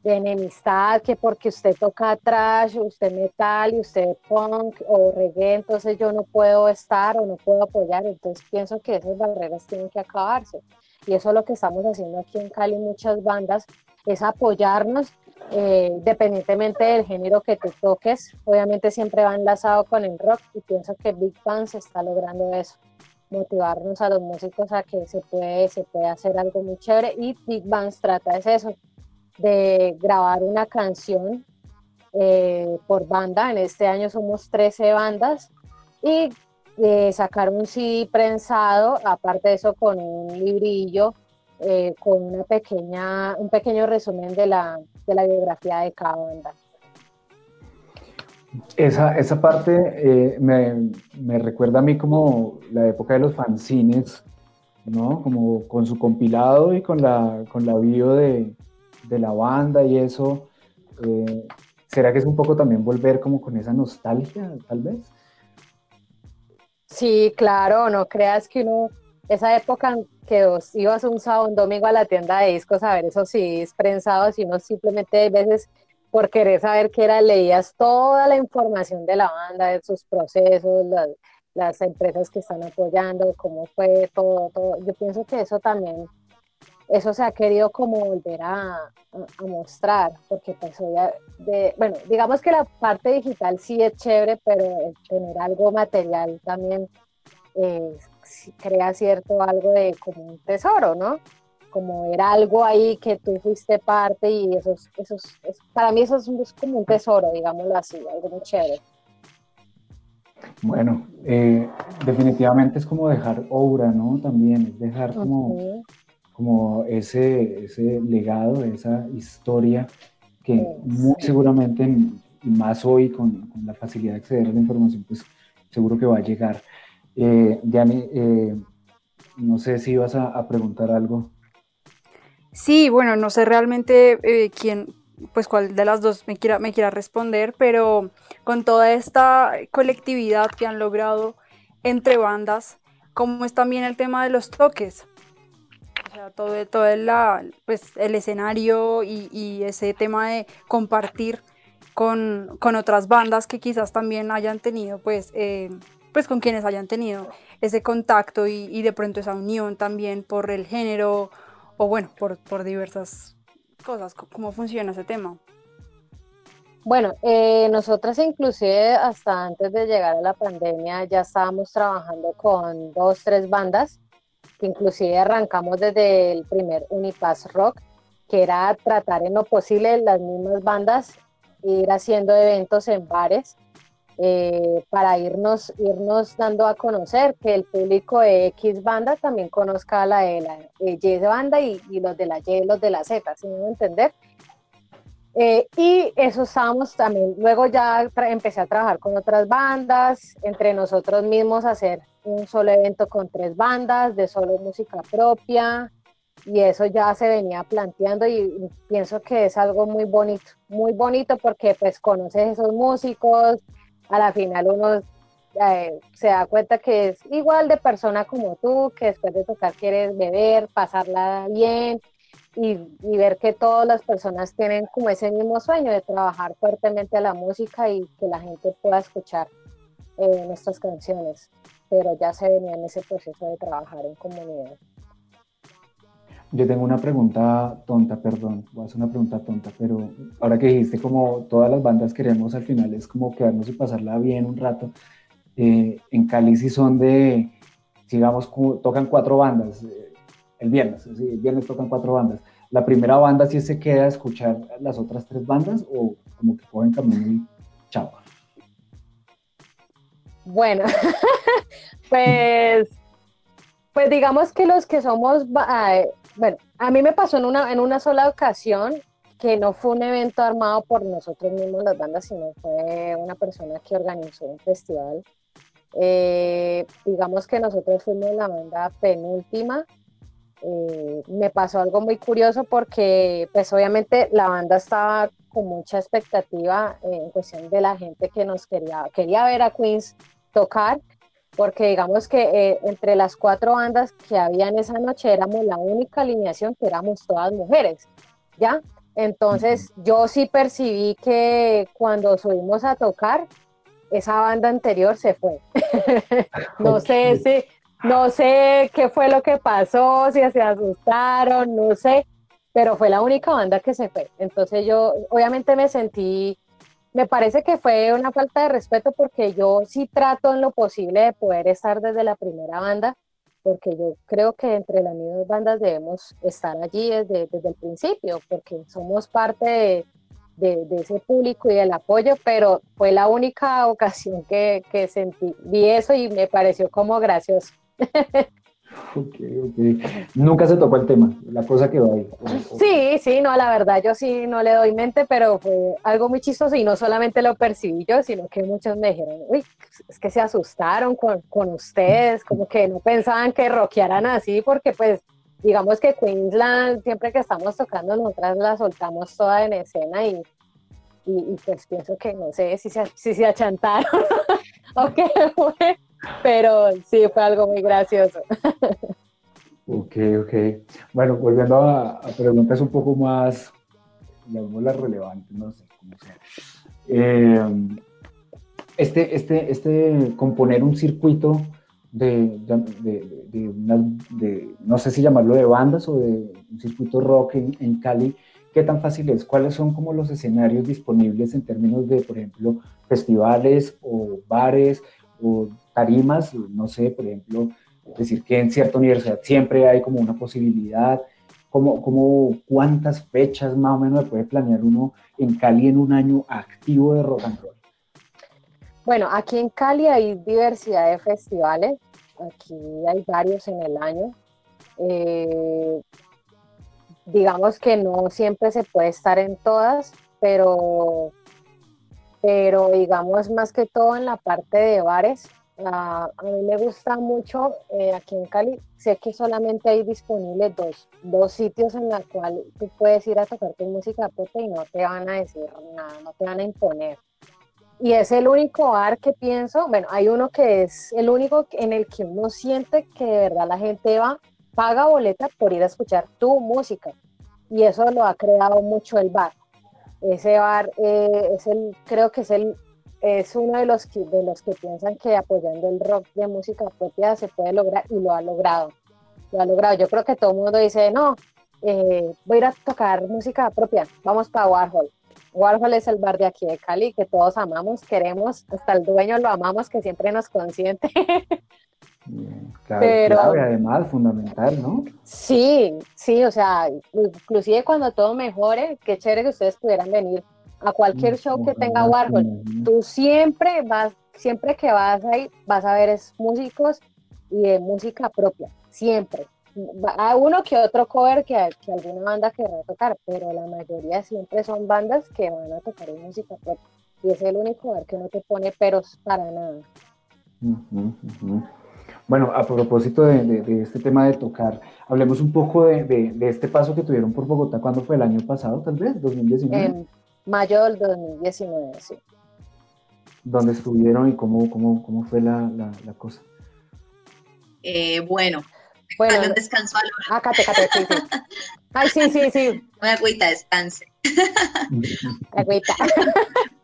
de enemistad, que porque usted toca trash, usted metal y usted punk o reggae, entonces yo no puedo estar o no puedo apoyar, entonces pienso que esas barreras tienen que acabarse. Y eso es lo que estamos haciendo aquí en Cali, muchas bandas, es apoyarnos eh, independientemente del género que tú toques, obviamente siempre va enlazado con el rock y pienso que Big Bang se está logrando eso, motivarnos a los músicos a que se puede, se puede hacer algo muy chévere y Big Bang trata es eso, de grabar una canción eh, por banda, en este año somos 13 bandas y eh, sacar un CD prensado, aparte de eso con un librillo, eh, con una pequeña, un pequeño resumen de la, de la biografía de cada banda. Esa, esa parte eh, me, me recuerda a mí como la época de los fanzines, ¿no? Como con su compilado y con la, con la bio de, de la banda y eso. Eh, ¿Será que es un poco también volver como con esa nostalgia, tal vez? Sí, claro, no creas que uno, esa época en que vos ibas un sábado, un domingo a la tienda de discos a ver esos CDs prensados y uno simplemente a veces por querer saber qué era, leías toda la información de la banda, de sus procesos, las, las empresas que están apoyando, cómo fue todo, todo. Yo pienso que eso también, eso se ha querido como volver a, mostrar, porque pues obvia- de, bueno, digamos que la parte digital sí es chévere, pero tener algo material también sí crea cierto algo de como un tesoro, ¿no? Como ver algo ahí que tú fuiste parte y eso, es- eso, es- es- para mí eso es, como un tesoro, digámoslo así, algo muy chévere. Bueno, eh, definitivamente es como dejar obra, ¿no? También es dejar como, como ese, ese legado, esa historia que Sí. muy seguramente, y más hoy con, con la facilidad de acceder a la información, pues seguro que va a llegar. Eh, eh, no sé si a, a preguntar algo. Sí, bueno, no sé realmente eh, quién, pues cuál de las dos me quiera, me quiera responder, pero con toda esta colectividad que han logrado entre bandas, ¿cómo es también el tema de los toques? O sea, todo, todo el, la- pues, el escenario y, y ese tema de compartir con, con otras bandas que quizás también hayan tenido, pues, eh, pues con quienes hayan tenido ese contacto y, de pronto esa unión también por el género o bueno, por, diversas cosas, cómo funciona ese tema. Bueno, eh, nosotras inclusive hasta antes de llegar a la pandemia ya estábamos trabajando con dos, tres bandas, que inclusive arrancamos desde el primer Unipass Rock, que era tratar en lo posible las mismas bandas, ir haciendo eventos en bares eh, para irnos, irnos dando a conocer que el público de X banda también conozca la de la de Y banda y, y los de la Y, los de la Z, ¿sí me voy a entender? Eh, y eso estábamos también, luego ya empecé a trabajar con otras bandas, entre nosotros mismos hacer un solo evento con tres bandas de solo música propia y eso ya se venía planteando y pienso que es algo muy bonito, muy bonito porque pues conoces esos músicos, a la final uno eh, se da cuenta que es igual de persona como tú, que después de tocar quieres beber, pasarla bien y, y ver que todas las personas tienen como ese mismo sueño de trabajar fuertemente a la música y que la gente pueda escuchar eh, nuestras canciones. Pero ya se venía en ese proceso de trabajar en comunidad. Yo tengo una pregunta tonta, perdón, voy a hacer una pregunta tonta, pero ahora que dijiste como todas las bandas queremos al final es como quedarnos y pasarla bien un rato. eh, en Cali sí son de, digamos, tocan cuatro bandas, eh, el viernes, el viernes tocan cuatro bandas. La primera banda sí se queda a escuchar las otras tres bandas o como que cogen camino y chao. Bueno, pues, pues digamos que los que somos, bueno, a mí me pasó en una, en una sola ocasión que no fue un evento armado por nosotros mismos las bandas, sino fue una persona que organizó un festival Eh, digamos que nosotros fuimos la banda penúltima. Eh, me pasó algo muy curioso porque pues obviamente la banda estaba con mucha expectativa eh, en cuestión de la gente que nos quería, quería ver a Queens tocar, porque digamos que eh, entre las cuatro bandas que había en esa noche éramos la única alineación que éramos todas mujeres, ¿ya? Entonces yo sí percibí que cuando subimos a tocar, esa banda anterior se fue. no sé si, no sé qué fue lo que pasó, si se asustaron, no sé, pero fue la única banda que se fue. Entonces yo obviamente me sentí, me parece que fue una falta de respeto porque yo sí trato en lo posible de poder estar desde la primera banda, porque yo creo que entre las mismas bandas debemos estar allí desde, desde el principio, porque somos parte de, de, ese público y del apoyo, pero fue la única ocasión que, que sentí, vi eso y me pareció como gracioso. Ok, ok. Nunca se tocó el tema, la cosa quedó ahí. Sí, sí, no, la verdad, yo sí no le doy mente, pero fue algo muy chistoso y no solamente lo percibí yo, sino que muchos me dijeron, uy, es que se asustaron con, con ustedes, como que no pensaban que rockearan así, porque pues digamos que Queensland, siempre que estamos tocando, nosotras la soltamos toda en escena y, y, y pues pienso que no sé si se, si se achantaron o qué fue, pero sí fue algo muy gracioso. Ok, ok. Bueno, volviendo a, preguntas un poco más, llamémoslas relevantes, no sé cómo sea. Eh, este, este, este, componer un circuito de, de, de, no sé si llamarlo de bandas o de un circuito rock en, en, Cali, ¿qué tan fácil es? ¿Cuáles son como los escenarios disponibles en términos de, por ejemplo, festivales o bares o tarimas? No sé, por ejemplo, decir que en cierta universidad siempre hay como una posibilidad. Como, como cuántas fechas más o menos puede planear uno en Cali en un año activo de rock and roll? Bueno, aquí en Cali hay diversidad de festivales, aquí hay varios en el año. Eh, digamos que no siempre se puede estar en todas, pero, pero digamos más que todo en la parte de bares. A, mí me gusta mucho eh, aquí en Cali, sé que solamente hay disponibles dos, dos sitios en los cuales tú puedes ir a tocar tu música propia y no te van a decir nada, no te van a imponer y es el único bar que pienso, bueno, hay uno que es el único en el que uno siente que de verdad la gente va, paga boleta por ir a escuchar tu música. Y eso lo ha creado mucho el bar. Ese bar eh, es el, creo que es el, es uno de los, que, de los que piensan que apoyando el rock de música propia se puede lograr y lo ha logrado. Lo ha logrado. Yo creo que todo el mundo dice, no, eh, voy a ir a tocar música propia, vamos para Warhol Warhol es el bar de aquí de Cali que todos amamos, queremos, hasta el dueño lo amamos, que siempre nos consiente. Claro, Pero, clave, además, fundamental, ¿no? Sí, sí, o sea, inclusive cuando todo mejore, qué chévere que ustedes pudieran venir a cualquier show que tenga Warhol. Tú siempre vas, siempre que vas ahí, vas a ver es músicos y de música propia, siempre a uno que otro cover que, que alguna banda querrá tocar, pero la mayoría siempre son bandas que van a tocar en música propia. Y es el único ver que no te pone peros para nada. Uh -huh, uh -huh. Bueno, a propósito de, de, de, este tema de tocar, hablemos un poco de, de, este paso que tuvieron por Bogotá. ¿Cuándo fue el año pasado, tal vez? ¿2019? En mayo del 2019, sí. ¿Dónde estuvieron y cómo, cómo, cómo fue la, la, la cosa? Eh, bueno, bueno, un descanso a Acá, acá, sí, sí. Ay, sí, sí, sí. Una agüita, descanse. agüita.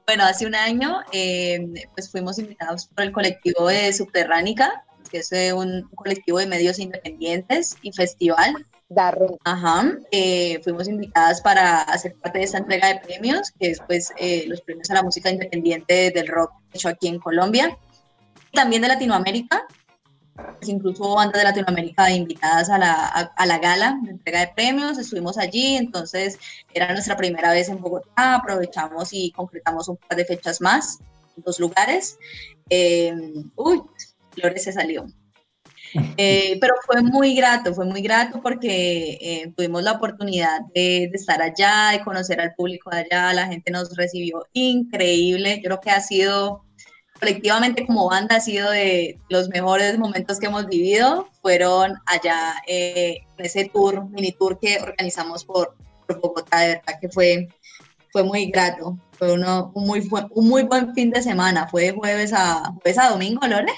Bueno, hace un año eh, pues fuimos invitados por el colectivo de Subterránica, que es eh, un colectivo de medios independientes y festival. Darro. Ajá. Eh, fuimos invitadas para hacer parte de esta entrega de premios, que es pues eh, los premios a la música independiente del rock hecho aquí en Colombia. También de Latinoamérica, incluso bandas de Latinoamérica invitadas a la, la gala de entrega de premios, estuvimos allí, entonces era nuestra primera vez en Bogotá, aprovechamos y concretamos un par de fechas más dos lugares. Eh, uy, Flores se salió. Eh, pero fue muy grato, fue muy grato porque eh, tuvimos la oportunidad de, estar allá, de conocer al público allá, la gente nos recibió increíble, yo creo que ha sido colectivamente como banda ha sido de los mejores momentos que hemos vivido. Fueron allá eh, en ese tour, mini tour que organizamos por, por Bogotá, de verdad que fue, fue muy grato. Fue uno, un, muy, un muy buen fin de semana. Fue de jueves a, jueves a domingo, Lore.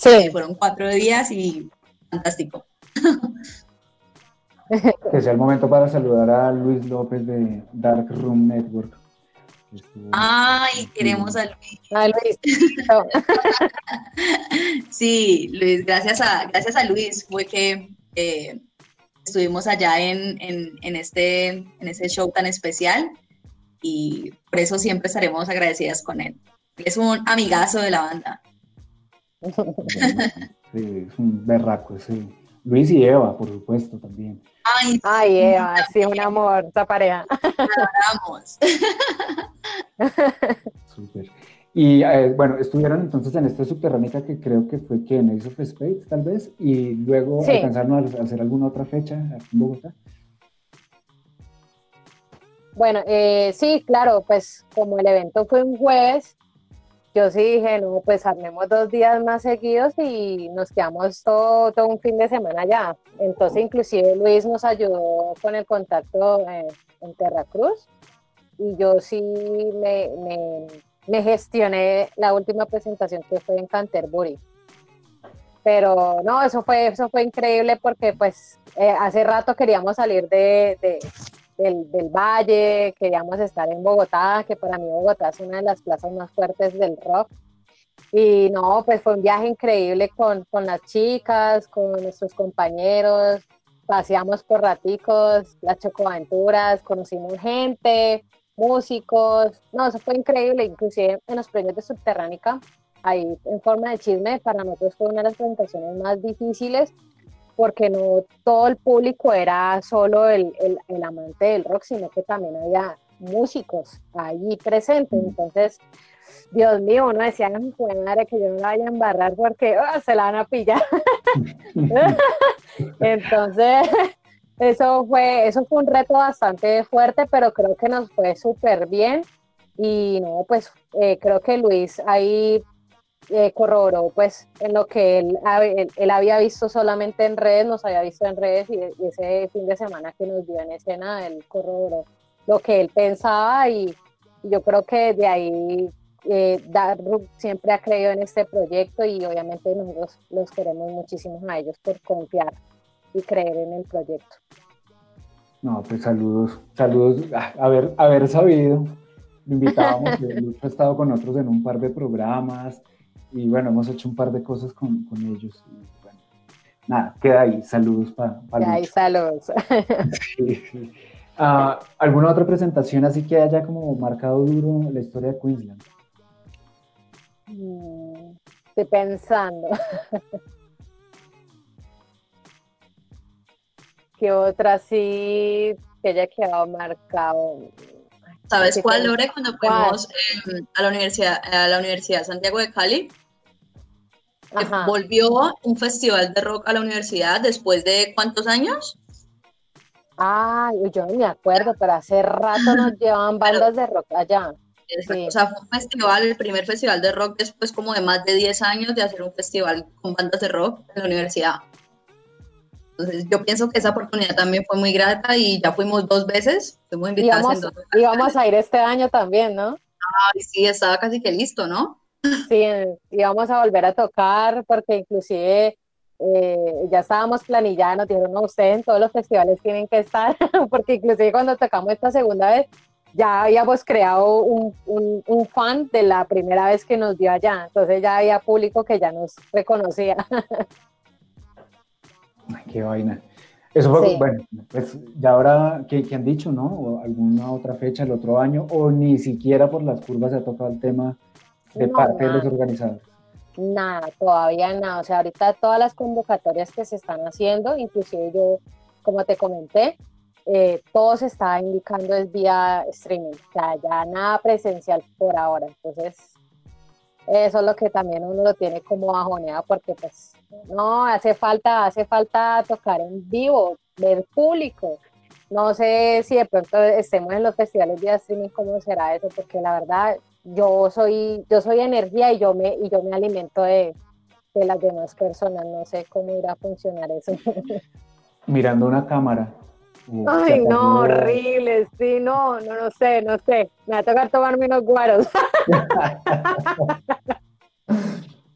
Sí, Fueron cuatro días y fantástico. Que sea el momento para saludar a Luis López de Dark Room Network. Ay, queremos a Luis. ah, Luis. No, Sí, Luis, gracias a, gracias a Luis fue que eh, estuvimos allá en, en, en este, en ese show tan especial y por eso siempre estaremos agradecidas con él. Es un amigazo de la banda. Sí, es un berraco ese. Luis y Eva, por supuesto, también. Ay, Ay, Eva, sí, un amor, esa pareja. vamos. Súper. Y eh, bueno, estuvieron entonces en esta subterránea que creo que fue que en Ace of Spades, tal vez, y luego Sí. alcanzaron a hacer alguna otra fecha en Bogotá. Bueno, eh, sí, claro, pues como el evento fue un jueves, yo sí dije, no, pues armemos dos días más seguidos y nos quedamos todo, todo un fin de semana allá. Entonces, inclusive Luis nos ayudó con el contacto eh, en Terracruz y yo sí me, me- gestioné la última presentación que fue en Canterbury. Pero no, eso fue, eso fue increíble porque pues eh, hace rato queríamos salir de- del, del Valle, queríamos estar en Bogotá, que para mí Bogotá es una de las plazas más fuertes del rock. Y no, pues fue un viaje increíble con, con las chicas, con nuestros compañeros, paseamos por raticos, las chocoaventuras, conocimos gente, músicos, no, eso fue increíble, inclusive en los premios de Subterránica, ahí en forma de chisme, para nosotros fue una de las presentaciones más difíciles porque no todo el público era solo el, el- el amante del rock, sino que también había músicos allí presentes. Entonces, Dios mío, uno decía, "Ay, jue madre, que yo no la vaya a embarrar porque ah, se la van a pillar. Entonces, eso fue, eso fue un reto bastante fuerte, pero creo que nos fue súper bien. Y no, pues eh, creo que Luis ahí eh, corroboró pues en lo que él, él, él había visto solamente en redes, nos había visto en redes y, y ese fin de semana que nos vio en escena, él corroboró lo que él pensaba y, y yo creo que de ahí eh, Dark siempre ha creído en este proyecto y obviamente nosotros los queremos muchísimo a ellos por confiar y creer en el proyecto. No, pues saludos, saludos. Haber, haber sabido, lo invitábamos. Lucho ha estado con nosotros en un par de programas y bueno, hemos hecho un par de cosas con, con ellos. Y, bueno, nada, queda ahí. Saludos para Y ahí Lucho. saludos. Sí, sí. Ah, ¿Alguna otra presentación así que haya como marcado duro la historia de Queensland? Mm, Estoy pensando. ¿Qué otra sí que haya quedado marcado? ¿Sabes ¿Qué cuál? Lore? Cuando fuimos eh, a la universidad, a la Universidad Santiago de Cali, Ajá. volvió un festival de rock a la universidad después de cuántos años? Ay, yo no me acuerdo, pero hace rato nos llevaban bandas de rock allá. Sí. O sea, fue un festival, el primer festival de rock después como de más de 10 años de hacer un festival con bandas de rock en la universidad. Entonces yo pienso que esa oportunidad también fue muy grata y ya fuimos dos veces, fuimos invitadas Íbamos, en dos. íbamos a ir este año también, ¿no? Y sí, estaba casi que listo, ¿no? Sí, íbamos a volver a tocar porque inclusive eh, ya estábamos planillados, nos dijeron, no, ustedes en todos los festivales tienen que estar, porque inclusive cuando tocamos esta segunda vez, ya habíamos creado un, un, un fan de la primera vez que nos vio allá, entonces ya había público que ya nos reconocía. Ay, qué vaina. Eso fue, Sí. bueno, pues ya ahora, ¿qué, qué han dicho, no? ¿O alguna otra fecha el otro año? ¿O ni siquiera por las curvas se ha tocado el tema de No, parte de los organizadores? Nada, todavía nada. O sea, ahorita todas las convocatorias que se están haciendo, inclusive yo, como te comenté, eh, todo se está indicando es vía streaming, o sea, ya nada presencial por ahora. Entonces, eso es lo que también uno lo tiene como bajoneado porque pues no, hace falta, hace falta tocar en vivo, ver público. No sé si de pronto estemos en los festivales vía streaming, cómo será eso, porque la verdad yo soy, yo soy energía y yo me, y yo me alimento de, de las demás personas. No sé cómo irá a funcionar eso. Mirando una cámara. Ay, no, horrible, sí, no, no, no sé, no sé. Me va a tocar tomarme unos guaros.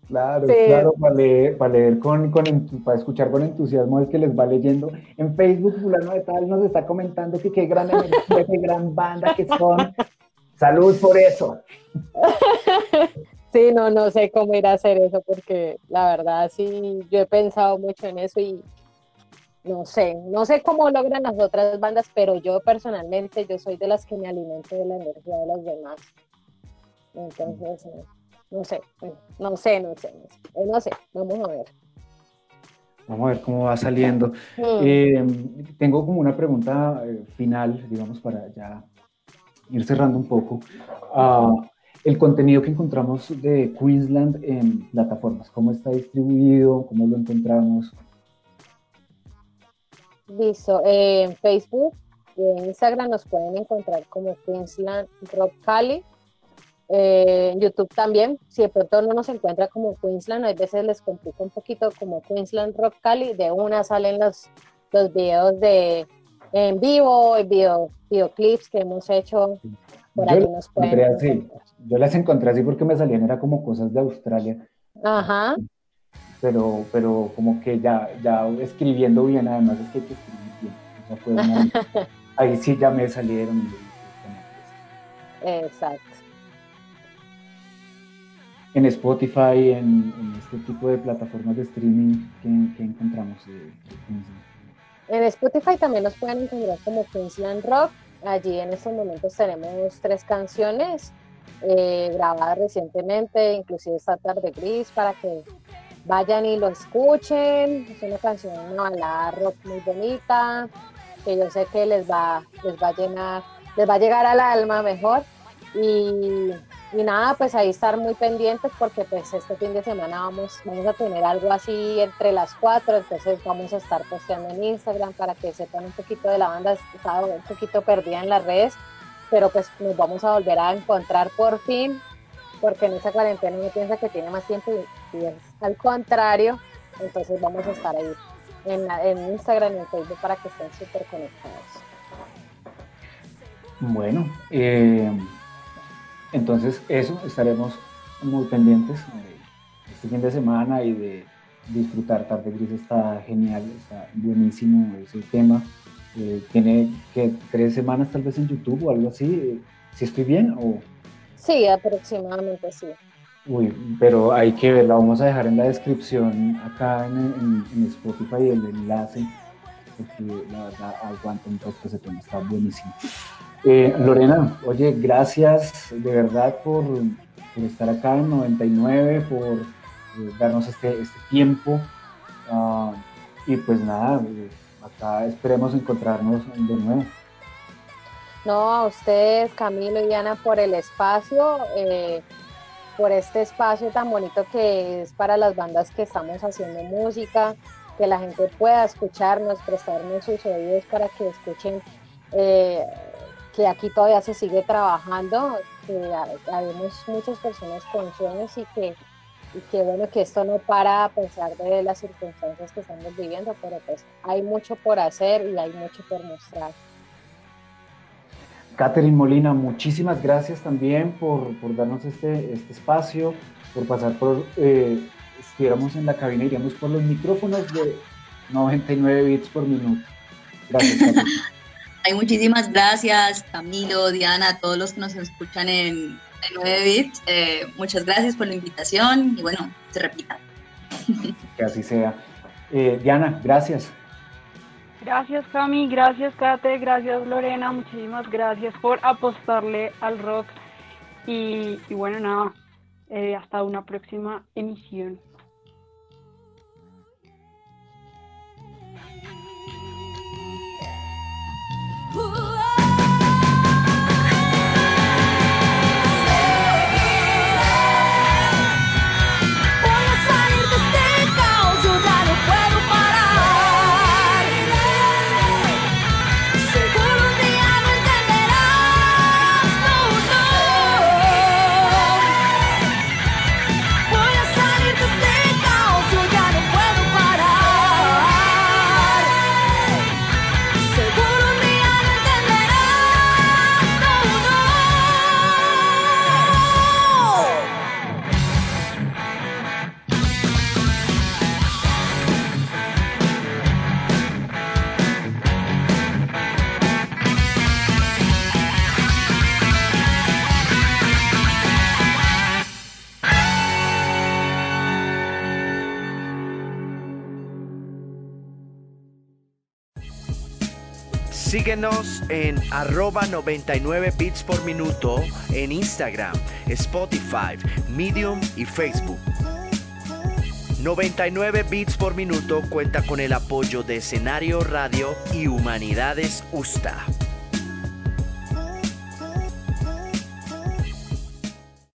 Claro, Sí. claro, para leer, para leer con, con para escuchar con entusiasmo el que les va leyendo. En Facebook, fulano de tal nos está comentando que qué gran energía, qué gran banda que son. Salud por eso. Sí, no, no sé cómo ir a hacer eso porque la verdad sí, yo he pensado mucho en eso y no sé, no sé cómo logran las otras bandas, pero yo personalmente, yo soy de las que me alimento de la energía de los demás. Entonces, no no sé, no sé, no sé, eh, no sé, vamos a ver. Vamos a ver cómo va saliendo. Mm. Eh, tengo como una pregunta eh, final, digamos, para ya ir cerrando un poco. Ah, el contenido que encontramos de Queensland en plataformas, ¿cómo está distribuido? ¿Cómo lo encontramos? Listo. eh, en Facebook y en Instagram nos pueden encontrar como Queensland Rock Cali. Eh, en YouTube también. Si de pronto no nos encuentra como Queensland, a veces les complica un poquito como Queensland Rock Cali. De una salen los, los videos de en vivo, el video, videoclips que hemos hecho. Por Yo nos pueden encontré así. Yo las encontré así porque me salían, era como cosas de Australia, Ajá. pero, pero como que ya, ya escribiendo bien, además es que hay que escribir bien. O sea, fue una- ahí sí ya me salieron. y yo dije, "Bueno, pues". Exacto. En Spotify, en, en este tipo de plataformas de streaming que, que encontramos. Queensland? En Spotify también nos pueden encontrar como Queensland Rock. Allí en estos momentos tenemos tres canciones eh, grabadas recientemente, inclusive esta tarde gris, para que vayan y lo escuchen. Es una canción, una balada rock muy bonita, que yo sé que les va, les va a llenar, les va a llegar al alma mejor. Y, y nada, pues ahí estar muy pendientes porque pues este fin de semana vamos, vamos a tener algo así entre las cuatro, entonces vamos a estar posteando en Instagram para que sepan un poquito de la banda, estaba un poquito perdida en las redes, pero pues nos vamos a volver a encontrar por fin, porque en esa cuarentena uno piensa que tiene más tiempo y, es al contrario, entonces vamos a estar ahí en, la- en Instagram y en Facebook para que estén súper conectados. Bueno, eh, entonces eso, estaremos muy pendientes de este fin de semana y de disfrutar. Tarde Gris está genial, está buenísimo ese tema. Eh, tiene que tres semanas tal vez en YouTube o algo así. Si estoy bien o... Sí, aproximadamente sí. Uy, pero hay que verla, vamos a dejar en la descripción acá en, en- en Spotify el enlace, porque la verdad aguanta un poco ese tema, está buenísimo. Eh, Lorena, oye, gracias de verdad por, estar acá en 99, por eh, darnos este, este tiempo. ah, y pues nada, eh, acá esperemos encontrarnos de nuevo. No, a ustedes, Camilo y Diana, por el espacio, por este espacio tan bonito que es para las bandas que estamos haciendo música, que la gente pueda escucharnos, prestarnos sus oídos para que escuchen que aquí todavía se sigue trabajando, que ha- habemos muchas personas con sueños y que, y que bueno, que esto no para a pesar de las circunstancias que estamos viviendo, pero pues hay mucho por hacer y hay mucho por mostrar. Catherine Molina, muchísimas gracias también por, por darnos este, este espacio, por pasar por, eh, estuviéramos en la cabina, iríamos por los micrófonos de 99 bits por minuto. Gracias, Catherine. Ay, muchísimas gracias, Camilo, Diana, a todos los que nos escuchan en, en 9 bits. Eh, muchas gracias por la invitación y bueno, se repita. que así sea. Eh, Diana, gracias. Gracias Cami, gracias Kate, gracias Lorena, muchísimas gracias por apostarle al rock y, y bueno, nada, eh, hasta una próxima emisión. Síguenos en arroba 99 bits por minuto en Instagram, Spotify, Medium y Facebook. 99 bits por minuto cuenta con el apoyo de Escenario Radio y Humanidades USTA.